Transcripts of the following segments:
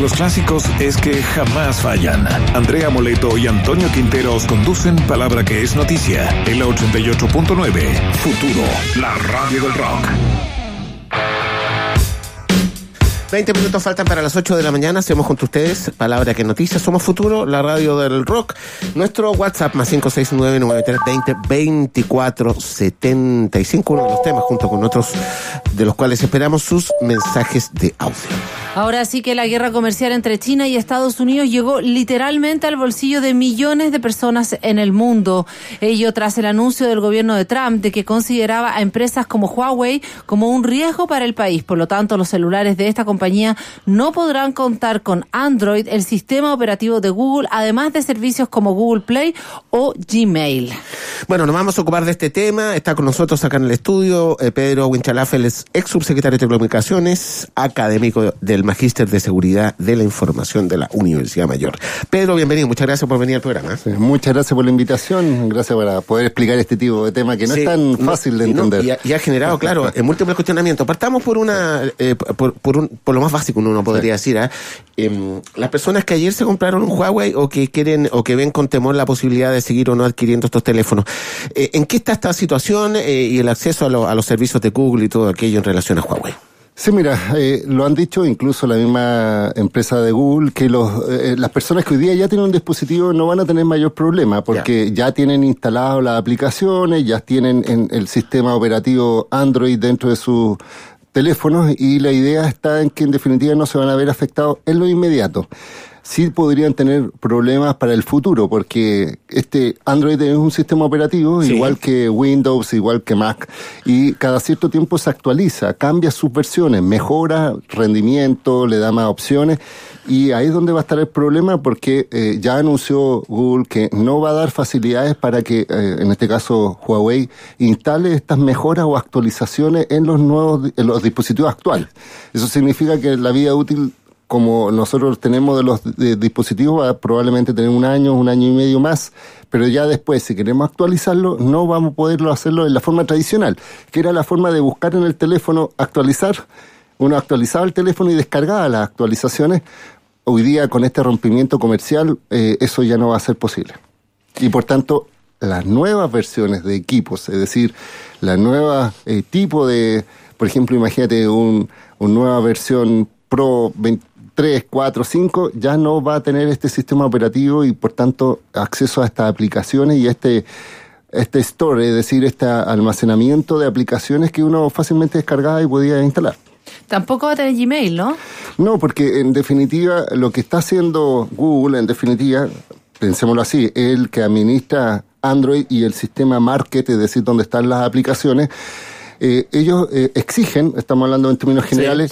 los clásicos es que jamás fallan. Andrea Moleto y Antonio Quinteros conducen Palabra que es noticia en la 88.9 Futuro, la radio del rock. 20 minutos faltan para las 8 de la mañana. Hacemos junto a ustedes Palabra que Noticias. Somos Futuro, la radio del rock. Nuestro WhatsApp más 569-9320-2475. Uno de los temas junto con otros de los cuales esperamos sus mensajes de audio. Ahora sí que la guerra comercial entre China y Estados Unidos llegó literalmente al bolsillo de millones de personas en el mundo. Ello tras el anuncio del gobierno de Trump de que consideraba a empresas como Huawei como un riesgo para el país. Por lo tanto, los celulares de esta compañía no podrán contar con Android, el sistema operativo de Google, además de servicios como Google Play o Gmail. Bueno, nos vamos a ocupar de este tema. Está con nosotros acá en el estudio eh, Pedro Winchalafel, ex subsecretario de Telecomunicaciones, académico del Magíster de Seguridad de la Información de la Universidad Mayor. Pedro, bienvenido. Muchas gracias por venir al programa. muchas gracias por la invitación. Gracias por poder explicar este tipo de tema que no es tan fácil de entender. y, ha, generado, claro, en múltiples cuestionamientos. Partamos por una, eh, por, por, un, por lo más básico, uno podría decir. ¿eh? las personas que ayer se compraron un Huawei o que quieren o que ven con temor la posibilidad de seguir o no adquiriendo estos teléfonos, eh, ¿en qué está esta situación eh, y el acceso a, a los servicios de Google y todo aquello en relación a Huawei? Sí, mira, eh, lo han dicho incluso la misma empresa de Google, que los, eh, las personas que hoy día ya tienen un dispositivo no van a tener mayor problema, porque ya tienen instalado las aplicaciones, ya tienen en el sistema operativo Android dentro de sus teléfonos y la idea está en que en definitiva no se van a ver afectados en lo inmediato sí podrían tener problemas para el futuro, porque este Android es un sistema operativo igual que Windows, igual que Mac, y cada cierto tiempo se actualiza, cambia sus versiones, mejora rendimiento, le da más opciones, y ahí es donde va a estar el problema, porque eh, ya anunció Google que no va a dar facilidades para que, eh, en este caso Huawei, instale estas mejoras o actualizaciones en los nuevos, en los dispositivos actuales. Eso significa que la vida útil como nosotros tenemos de los dispositivos, va a probablemente tener un año, un año y medio más, pero ya después, si queremos actualizarlo, no vamos a poderlo hacerlo en la forma tradicional, que era la forma de buscar en el teléfono, actualizar. Uno actualizaba el teléfono y descargaba las actualizaciones. Hoy día, con este rompimiento comercial, eh, eso ya no va a ser posible. Y por tanto, las nuevas versiones de equipos, es decir, la nueva eh, tipo de, por ejemplo, imagínate un, una nueva versión Pro 20, 3, 4, 5, ya no va a tener este sistema operativo y por tanto acceso a estas aplicaciones y este, este store, es decir, este almacenamiento de aplicaciones que uno fácilmente descargaba y podía instalar. Tampoco va a tener Gmail, ¿no? No, porque en definitiva lo que está haciendo Google, en definitiva, pensémoslo así, el que administra Android y el sistema Market, es decir, donde están las aplicaciones, eh, ellos eh, exigen, estamos hablando en términos generales,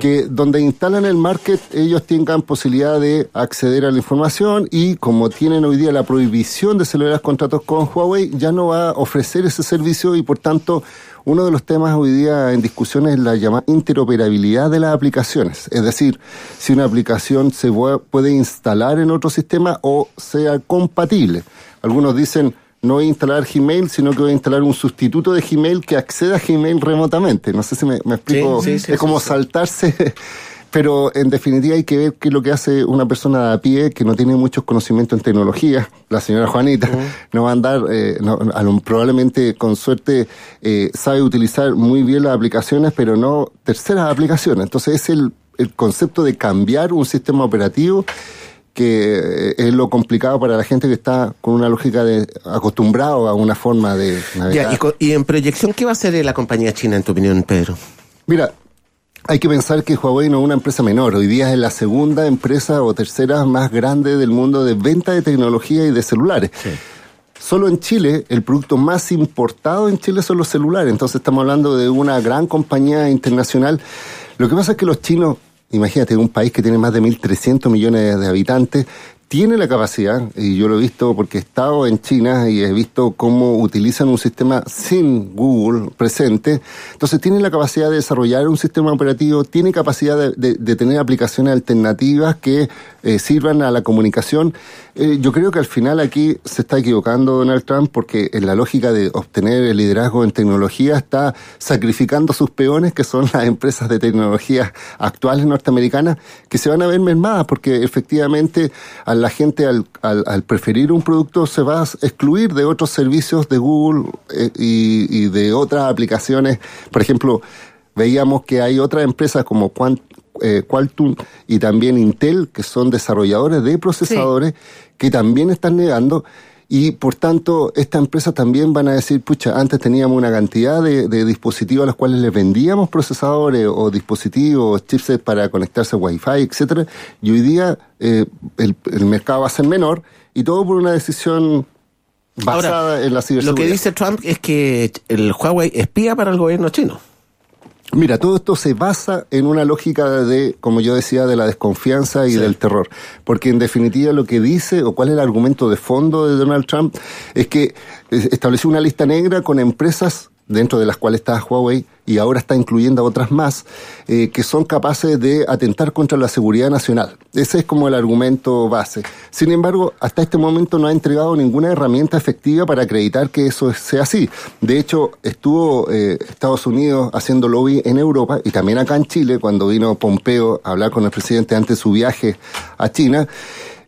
que donde instalan el market ellos tengan posibilidad de acceder a la información y como tienen hoy día la prohibición de celebrar contratos con Huawei, ya no va a ofrecer ese servicio y por tanto uno de los temas hoy día en discusión es la llamada interoperabilidad de las aplicaciones. Es decir, si una aplicación se puede instalar en otro sistema o sea compatible. Algunos dicen, no voy a instalar Gmail, sino que voy a instalar un sustituto de Gmail que acceda a Gmail remotamente. No sé si me, explico. es como saltarse. Pero en definitiva hay que ver qué es lo que hace una persona a pie que no tiene muchos conocimientos en tecnología. La señora Juanita no va a andar, eh, probablemente con suerte eh, sabe utilizar muy bien las aplicaciones, pero no terceras aplicaciones. Entonces es el, el concepto de cambiar un sistema operativo que es lo complicado para la gente que está con una lógica de acostumbrado a una forma de navegar. y, en proyección, ¿qué va a hacer la compañía china, en tu opinión, Pedro? Mira, hay que pensar que Huawei no es una empresa menor. Hoy día es la segunda empresa o tercera más grande del mundo de venta de tecnología y de celulares. Solo en Chile, el producto más importado en Chile son los celulares. Entonces estamos hablando de una gran compañía internacional. Lo que pasa es que los chinos imagínate, un país que tiene más de 1.300 millones de habitantes, tiene la capacidad, y yo lo he visto porque he estado en China y he visto cómo utilizan un sistema sin Google presente, entonces tiene la capacidad de desarrollar un sistema operativo, tiene capacidad de, tener aplicaciones alternativas que eh, sirvan a la comunicación. Eh, yo creo que al final aquí se está equivocando Donald Trump porque en la lógica de obtener el liderazgo en tecnología está sacrificando sus peones, que son las empresas de tecnología actuales norteamericanas, que se van a ver mermadas porque efectivamente la gente al, al, preferir un producto se va a excluir de otros servicios de Google eh, y, y, de otras aplicaciones. Por ejemplo, veíamos que hay otras empresas como Quant, eh, Qualtum y también Intel, que son desarrolladores de procesadores, que también están negando y por tanto, estas empresas también van a decir, pucha, antes teníamos una cantidad de, dispositivos a los cuales les vendíamos procesadores o dispositivos, chipsets para conectarse a Wi-Fi, etcétera, y hoy día eh, el, mercado va a ser menor y todo por una decisión basada en la ciberseguridad. Lo que dice Trump es que el Huawei espía para el gobierno chino. Mira, todo esto se basa en una lógica de, como yo decía, de la desconfianza y del terror. Porque en definitiva lo que dice, o cuál es el argumento de fondo de Donald Trump, es que estableció una lista negra con empresas dentro de las cuales está Huawei y ahora está incluyendo a otras más, eh, que son capaces de atentar contra la seguridad nacional. Ese es como el argumento base. Sin embargo, hasta este momento no ha entregado ninguna herramienta efectiva para acreditar que eso sea así. De hecho, estuvo eh, Estados Unidos haciendo lobby en Europa y también acá en Chile, cuando vino Pompeo a hablar con el presidente antes de su viaje a China.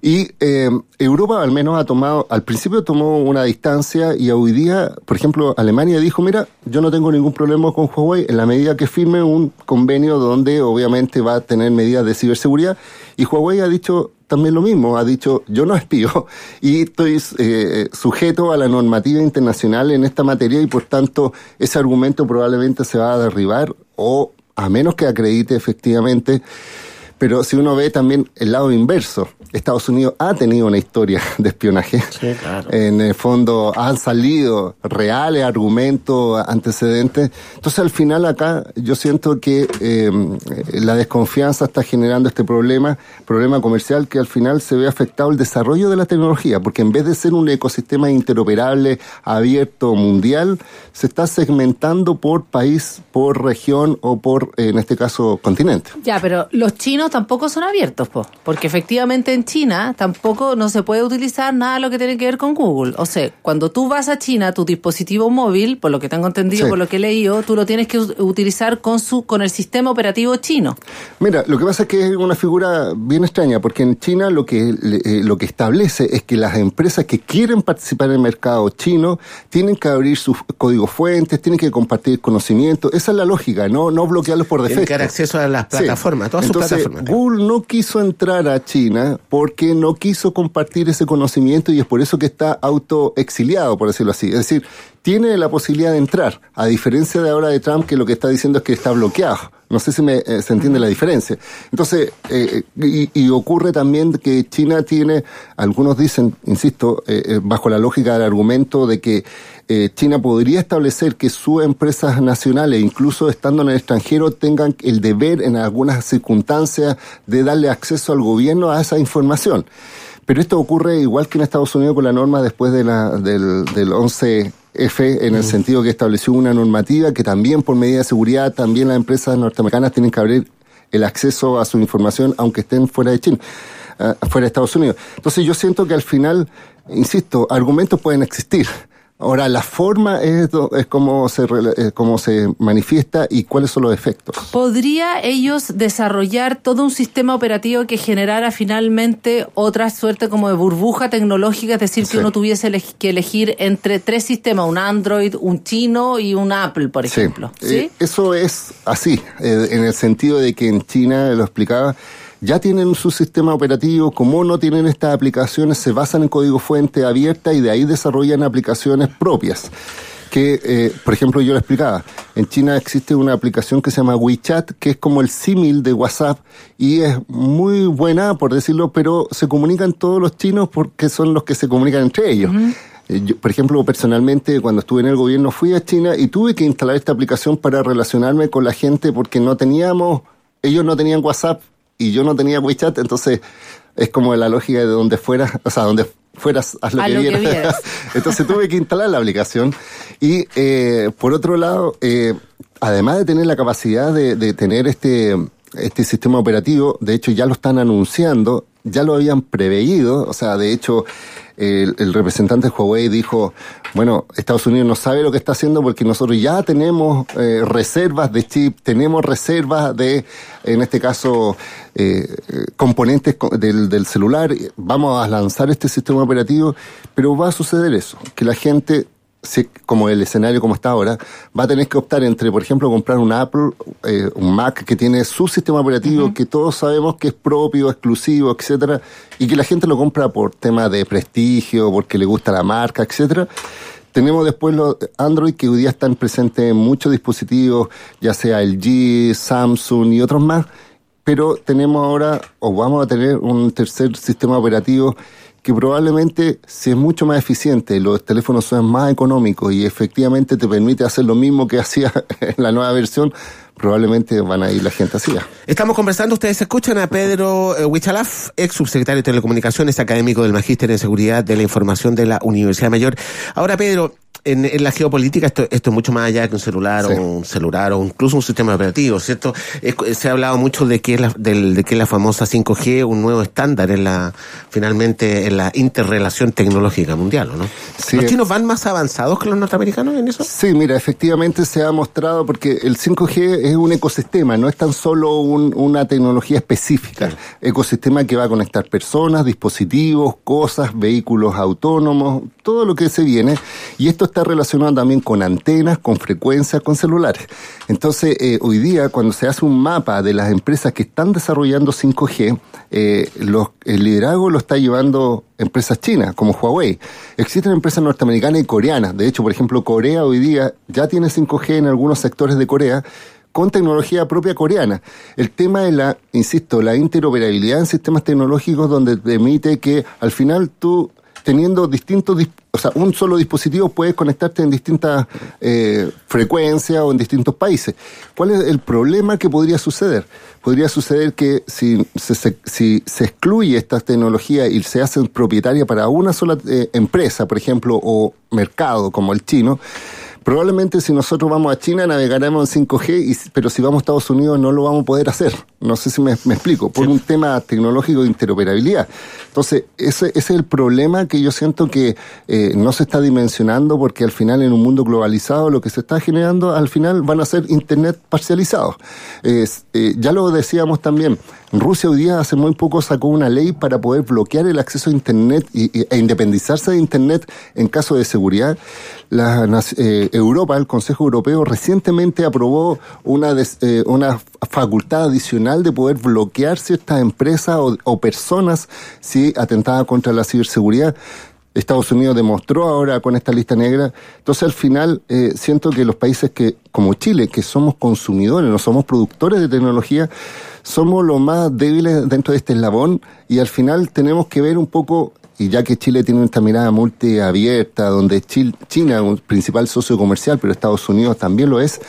Y eh, Europa al menos ha tomado, al principio tomó una distancia y hoy día, por ejemplo, Alemania dijo, mira, yo no tengo ningún problema con Huawei en la medida que firme un convenio donde obviamente va a tener medidas de ciberseguridad. Y Huawei ha dicho también lo mismo, ha dicho, yo no espío y estoy eh, sujeto a la normativa internacional en esta materia y por tanto ese argumento probablemente se va a derribar o a menos que acredite efectivamente pero si uno ve también el lado inverso, Estados Unidos ha tenido una historia de espionaje. Sí, claro. En el fondo han salido reales argumentos, antecedentes. Entonces al final acá yo siento que eh, la desconfianza está generando este problema, problema comercial que al final se ve afectado el desarrollo de la tecnología, porque en vez de ser un ecosistema interoperable, abierto, mundial, se está segmentando por país, por región o por, en este caso, continente. Ya, pero los chinos tampoco son abiertos, porque efectivamente en China tampoco no se puede utilizar nada de lo que tiene que ver con Google. O sea, cuando tú vas a China, tu dispositivo móvil, por lo que tengo entendido, por lo que he leído, tú lo tienes que utilizar con su con el sistema operativo chino. Mira, lo que pasa es que es una figura bien extraña, porque en China lo que eh, lo que establece es que las empresas que quieren participar en el mercado chino tienen que abrir sus códigos fuentes, tienen que compartir conocimiento. Esa es la lógica, no no bloquearlos por defecto. Tienen que dar acceso a las plataformas, todas sus plataformas. Google no quiso entrar a China porque no quiso compartir ese conocimiento y es por eso que está autoexiliado, por decirlo así. Es decir, tiene la posibilidad de entrar, a diferencia de ahora de Trump que lo que está diciendo es que está bloqueado. No sé si me, eh, se entiende la diferencia. Entonces, eh, y, ocurre también que China tiene, algunos dicen, insisto, eh, bajo la lógica del argumento de que China podría establecer que sus empresas nacionales, incluso estando en el extranjero, tengan el deber en algunas circunstancias de darle acceso al gobierno a esa información. Pero esto ocurre igual que en Estados Unidos con la norma después de la, del, del 11 F en el sentido que estableció una normativa que también por medida de seguridad también las empresas norteamericanas tienen que abrir el acceso a su información aunque estén fuera de China, eh, fuera de Estados Unidos. Entonces yo siento que al final, insisto, argumentos pueden existir, Ahora, la forma es, es como, se, cómo se manifiesta y cuáles son los efectos. ¿Podría ellos desarrollar todo un sistema operativo que generara finalmente otra suerte como de burbuja tecnológica? Es decir, que uno tuviese que elegir entre tres sistemas, un Android, un chino y un Apple, por ejemplo. ¿Sí? Eh, eso es así, eh, en el sentido de que en China, lo explicaba, ya tienen su sistema operativo, como no tienen estas aplicaciones, se basan en código fuente abierta y de ahí desarrollan aplicaciones propias. Que, eh, por ejemplo, yo le explicaba, en China existe una aplicación que se llama WeChat, que es como el símil de WhatsApp y es muy buena, por decirlo, pero se comunican todos los chinos porque son los que se comunican entre ellos. Eh, por ejemplo, personalmente, cuando estuve en el gobierno, fui a China y tuve que instalar esta aplicación para relacionarme con la gente porque no teníamos, ellos no tenían WhatsApp y yo no tenía WeChat, entonces es como la lógica de donde fueras, o sea, donde fueras, haz lo, que, lo que vieras. vieras. Entonces tuve que instalar la aplicación y eh, por otro lado, eh, además de tener la capacidad de, de tener este, este sistema operativo, de hecho ya lo están anunciando, ya lo habían preveído, o sea, de hecho el, representante de Huawei dijo, bueno, Estados Unidos no sabe lo que está haciendo porque nosotros ya tenemos eh, reservas de chip, tenemos reservas de, en este caso, eh, componentes co- del, del celular, vamos a lanzar este sistema operativo, pero va a suceder eso, que la gente si- como el escenario como está ahora, va a tener que optar entre, por ejemplo, comprar un Apple, eh, un Mac que tiene su sistema operativo que todos sabemos que es propio, exclusivo, etcétera, y que la gente lo compra por tema de prestigio, porque le gusta la marca, etcétera. Tenemos después los Android que hoy día están presentes en muchos dispositivos, ya sea LG, Samsung y otros más, pero tenemos ahora, o vamos a tener un tercer sistema operativo que probablemente si es mucho más eficiente, los teléfonos son más económicos y efectivamente te permite hacer lo mismo que hacía en la nueva versión, probablemente van a ir la gente así. Estamos conversando, ustedes escuchan a Pedro eh, Huichalaf, ex subsecretario de Telecomunicaciones, académico del Magíster en Seguridad de la Información de la Universidad Mayor. Ahora, Pedro, en, en la geopolítica esto, esto es mucho más allá que un celular Sí. o un celular o incluso un sistema operativo, ¿cierto? Es- se ha hablado mucho de que es la, del- de que es la famosa 5G un nuevo estándar en la, finalmente, en la interrelación tecnológica mundial, ¿o ¿no? Sí. ¿Los chinos van más avanzados que los norteamericanos en eso? Sí, mira, efectivamente se ha mostrado porque el 5G es un ecosistema, no es tan solo un- una tecnología específica. Ecosistema que va a conectar personas, dispositivos, cosas, vehículos autónomos, todo lo que se viene. Y esto está relacionado también con antenas, con frecuencias, con celulares. Entonces, eh, hoy día, cuando se hace un mapa de las empresas que están desarrollando 5G, eh, el liderazgo lo está llevando empresas chinas, como Huawei. Existen empresas norteamericanas y coreanas. De hecho, por ejemplo, Corea hoy día ya tiene 5G en algunos sectores de Corea con tecnología propia coreana. El tema es la, insisto, la interoperabilidad en sistemas tecnológicos donde permite que al final tú teniendo distintos, dis- o sea, un solo dispositivo puedes conectarte en distintas eh, frecuencias o en distintos países. ¿Cuál es el problema que podría suceder? Podría suceder que si se, se- si se excluye esta tecnología y se hace propietaria para una sola eh, empresa, por ejemplo, o mercado como el chino, Probablemente si nosotros vamos a China navegaremos en 5G, y, pero si vamos a Estados Unidos no lo vamos a poder hacer. No sé si me, me explico, por un tema tecnológico de interoperabilidad. Entonces, ese, ese es el problema que yo siento que eh, no se está dimensionando porque al final en un mundo globalizado lo que se está generando al final van a ser Internet parcializados. Eh, ya lo decíamos también, Rusia hoy día hace muy poco sacó una ley para poder bloquear el acceso a Internet y, e independizarse de Internet en caso de seguridad. La, eh, Europa, el Consejo Europeo, recientemente aprobó una, des- eh, una facultad adicional de poder bloquear ciertas empresas o, o personas si atentaban contra la ciberseguridad. Estados Unidos demostró ahora con esta lista negra. Entonces, al final, eh, siento que los países que, como Chile, que somos consumidores, no somos productores de tecnología, somos los más débiles dentro de este eslabón y al final tenemos que ver un poco, y ya que Chile tiene esta mirada multiabierta, donde China es un principal socio comercial, pero Estados Unidos también lo es,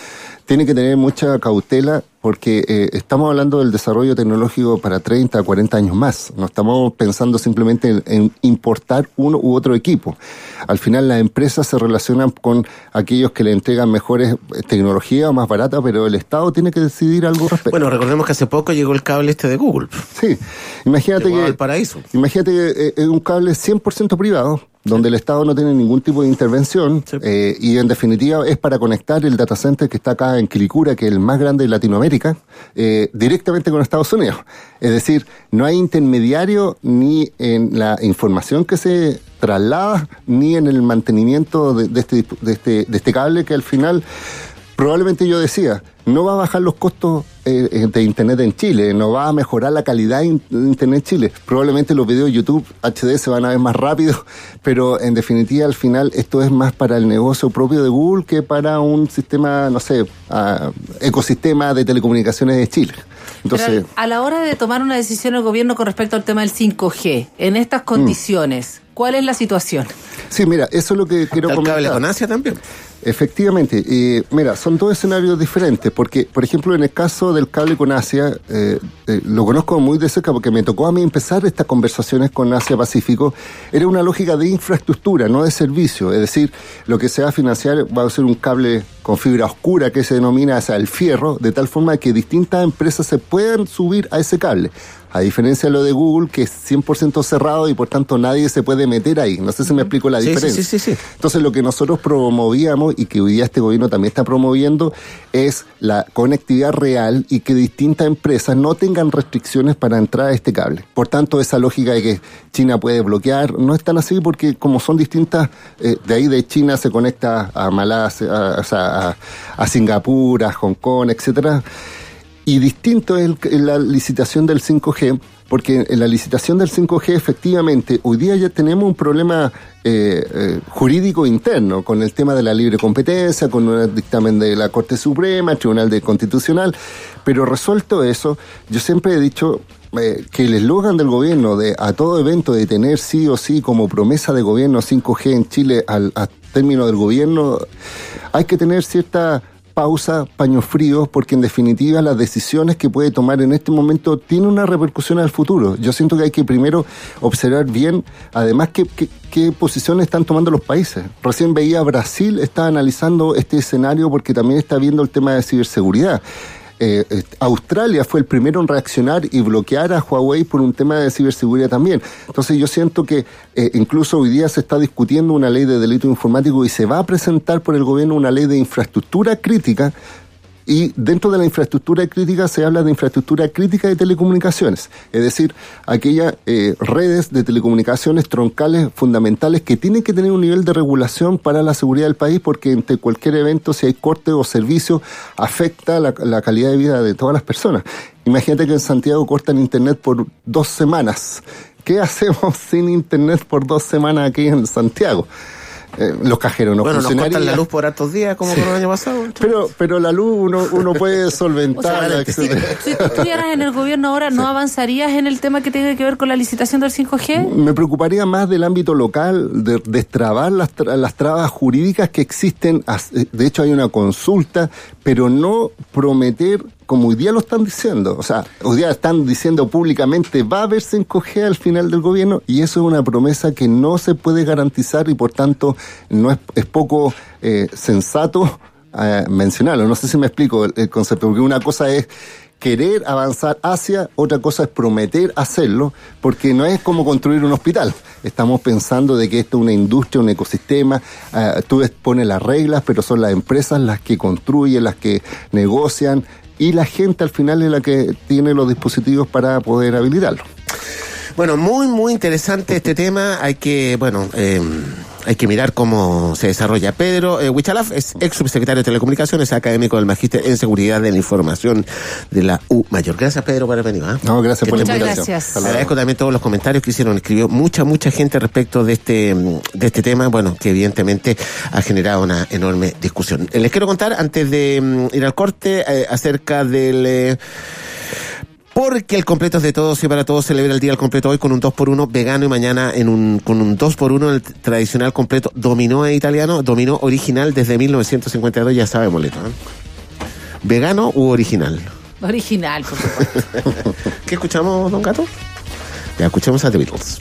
tiene que tener mucha cautela porque eh, estamos hablando del desarrollo tecnológico para 30, 40 años más. No estamos pensando simplemente en, en importar uno u otro equipo. Al final las empresas se relacionan con aquellos que le entregan mejores eh, tecnologías o más baratas, pero el Estado tiene que decidir algo al respecto. Bueno, recordemos que hace poco llegó el cable este de Google. sí, imagínate Llegó que... al paraíso. Imagínate que eh, es un cable 100% privado, donde el Estado no tiene ningún tipo de intervención, Sí. eh, y en definitiva es para conectar el data center que está acá en Quilicura, que es el más grande de Latinoamérica, eh, directamente con Estados Unidos. Es decir, no hay intermediario ni en la información que se traslada, ni en el mantenimiento de, de este, de, este, de este cable que al final probablemente yo decía, no va a bajar los costos eh, eh, de Internet en Chile, no va a mejorar la calidad de in- de Internet en Chile. Probablemente los videos de YouTube HD se van a ver más rápido, pero en definitiva al final esto es más para el negocio propio de Google que para un sistema, no sé, ah, ecosistema de telecomunicaciones de Chile. Entonces, Pero a la hora de tomar una decisión el gobierno con respecto al tema del 5G, en estas condiciones, ¿cuál es la situación? sí, mira, eso es lo que quiero ¿Está el cable comentar. con Asia también? Efectivamente, eh, mira, son dos escenarios diferentes, porque, por ejemplo, en el caso del cable con Asia, eh, eh, lo conozco muy de cerca porque me tocó a mí empezar estas conversaciones con Asia Pacífico, era una lógica de infraestructura, no de servicio, es decir, lo que se va a financiar va a ser un cable con fibra oscura que se denomina el fierro, de tal forma que distintas empresas se puedan subir a ese cable. A diferencia de lo de Google, que es 100% cerrado y por tanto nadie se puede meter ahí. No sé si me explico la Sí, diferencia. sí, sí, sí. Entonces lo que nosotros promovíamos y que hoy día este gobierno también está promoviendo es la conectividad real y que distintas empresas no tengan restricciones para entrar a este cable. Por tanto, esa lógica de que China puede bloquear no es tan así porque como son distintas, eh, de ahí de China se conecta a Malasia, a, a Singapur, a Hong Kong, etcétera. Y distinto es el- la licitación del 5G, porque en la licitación del 5G efectivamente hoy día ya tenemos un problema eh, eh, jurídico interno con el tema de la libre competencia, con un dictamen de la Corte Suprema, Tribunal de Constitucional, pero resuelto eso, yo siempre he dicho eh, que el eslogan del gobierno de a todo evento de tener sí o sí como promesa de gobierno 5G en Chile al a término del gobierno, hay que tener cierta pausa, paños fríos, porque en definitiva las decisiones que puede tomar en este momento tienen una repercusión al futuro. Yo siento que hay que primero observar bien, además, qué, qué, qué posiciones están tomando los países. Recién veía Brasil, está analizando este escenario porque también está viendo el tema de ciberseguridad. Eh, eh, Australia fue el primero en reaccionar y bloquear a Huawei por un tema de ciberseguridad también. Entonces yo siento que eh, incluso hoy día se está discutiendo una ley de delito informático y se va a presentar por el gobierno una ley de infraestructura crítica y dentro de la infraestructura crítica se habla de infraestructura crítica de telecomunicaciones, es decir, aquellas eh, redes de telecomunicaciones troncales fundamentales que tienen que tener un nivel de regulación para la seguridad del país porque entre cualquier evento, si hay corte o servicio, afecta la, la calidad de vida de todas las personas. Imagínate que en Santiago cortan internet por dos semanas. ¿Qué hacemos sin internet por dos semanas aquí en Santiago? Eh, los cajeros no bueno, nos cortan la luz por hartos días, como con el año pasado. Pero, pero la luz uno, uno puede solventarla, si, etcétera. si tú estuvieras en el gobierno ahora, ¿no avanzarías en el tema que tiene que ver con la licitación del 5G? Me preocuparía más del ámbito local, de destrabar las, tra- las trabas jurídicas que existen. De hecho, hay una consulta, pero no prometer como hoy día lo están diciendo. O sea, hoy día están diciendo públicamente va a haber 5G al final del gobierno y eso es una promesa que no se puede garantizar y por tanto no es, es poco eh, sensato eh, mencionarlo. No sé si me explico el, el concepto, porque una cosa es querer avanzar hacia, otra cosa es prometer hacerlo, porque no es como construir un hospital. Estamos pensando de que esto es una industria, un ecosistema, eh, tú pones las reglas, pero son las empresas las que construyen, las que negocian, y la gente al final es la que tiene los dispositivos para poder habilitarlo. Bueno, muy, muy interesante este tema. Hay que, bueno, eh, hay que mirar cómo se desarrolla. Pedro eh, Huichalaf es ex subsecretario de Telecomunicaciones, académico del Magíster en Seguridad de la Información de la U Mayor. Gracias, Pedro, por haber venido. ¿ah? No, gracias Que por la Muchas invitación. gracias. Agradezco también todos los comentarios que hicieron. Escribió mucha, mucha gente respecto de este, de este tema, bueno, que evidentemente ha generado una enorme discusión. Eh, Les quiero contar, antes de mm, ir al corte, eh, acerca del... porque el completo es de todos y para todos celebra el día del completo hoy con un 2x1 vegano y mañana en un, con un 2x1 en el tradicional completo dominó italiano, dominó original desde 1952, ya sabemos, Leto. ¿eh? ¿Vegano u original? Original, por supuesto. ¿Qué escuchamos, don Gato? Ya escuchamos a The Beatles.